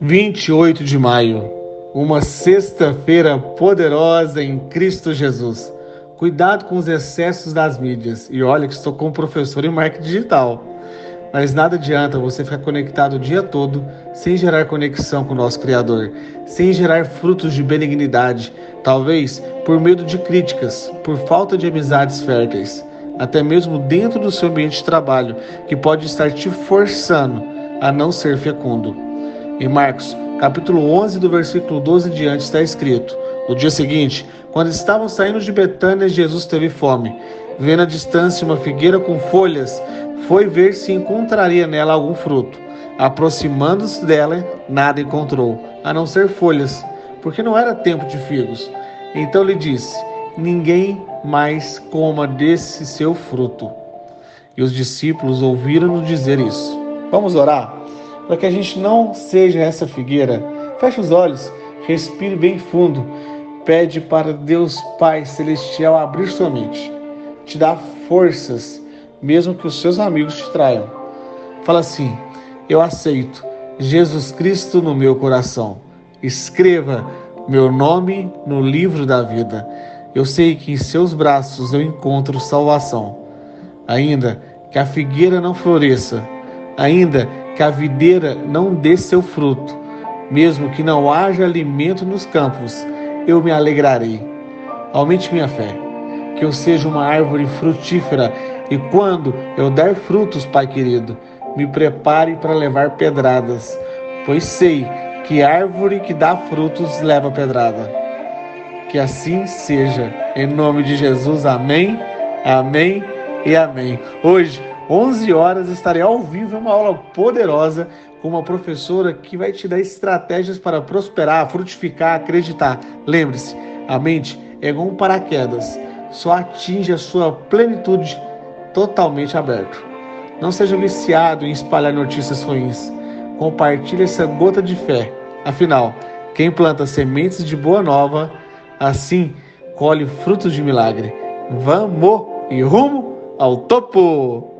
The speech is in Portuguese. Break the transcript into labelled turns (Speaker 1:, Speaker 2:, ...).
Speaker 1: 28 de maio, uma sexta-feira poderosa em Cristo Jesus. Cuidado com os excessos das mídias. E olha que estou como professor em marketing digital. Mas nada adianta você ficar conectado o dia todo sem gerar conexão com o nosso Criador, sem gerar frutos de benignidade, talvez por medo de críticas, por falta de amizades férteis, até mesmo dentro do seu ambiente de trabalho, que pode estar te forçando a não ser fecundo. Em Marcos, capítulo 11, do versículo 12 em diante, está escrito: No dia seguinte, quando estavam saindo de Betânia, Jesus teve fome. Vendo à distância uma figueira com folhas, foi ver se encontraria nela algum fruto. Aproximando-se dela, nada encontrou, a não ser folhas, porque não era tempo de figos. Então lhe disse: Ninguém mais coma desse seu fruto. E os discípulos ouviram-no dizer isso. Vamos orar? Para que a gente não seja essa figueira. Feche os olhos, respire bem fundo. Pede para Deus Pai Celestial abrir sua mente, te dar forças, mesmo que os seus amigos te traiam. Fala assim: Eu aceito Jesus Cristo no meu coração. Escreva meu nome no livro da vida. Eu sei que em seus braços eu encontro salvação. Ainda que a figueira não floresça, ainda que a videira não dê seu fruto, mesmo que não haja alimento nos campos, eu me alegrarei. Aumente minha fé, que eu seja uma árvore frutífera e quando eu der frutos, Pai querido, me prepare para levar pedradas, pois sei que árvore que dá frutos leva pedrada. Que assim seja, em nome de Jesus, amém, amém e amém. Hoje 11 horas estarei ao vivo em uma aula poderosa com uma professora que vai te dar estratégias para prosperar, frutificar, acreditar. Lembre-se, a mente é como um paraquedas, só atinge a sua plenitude totalmente aberto. Não seja viciado em espalhar notícias ruins. Compartilhe essa gota de fé. Afinal, quem planta sementes de boa nova, assim colhe frutos de milagre. Vamos e rumo ao topo!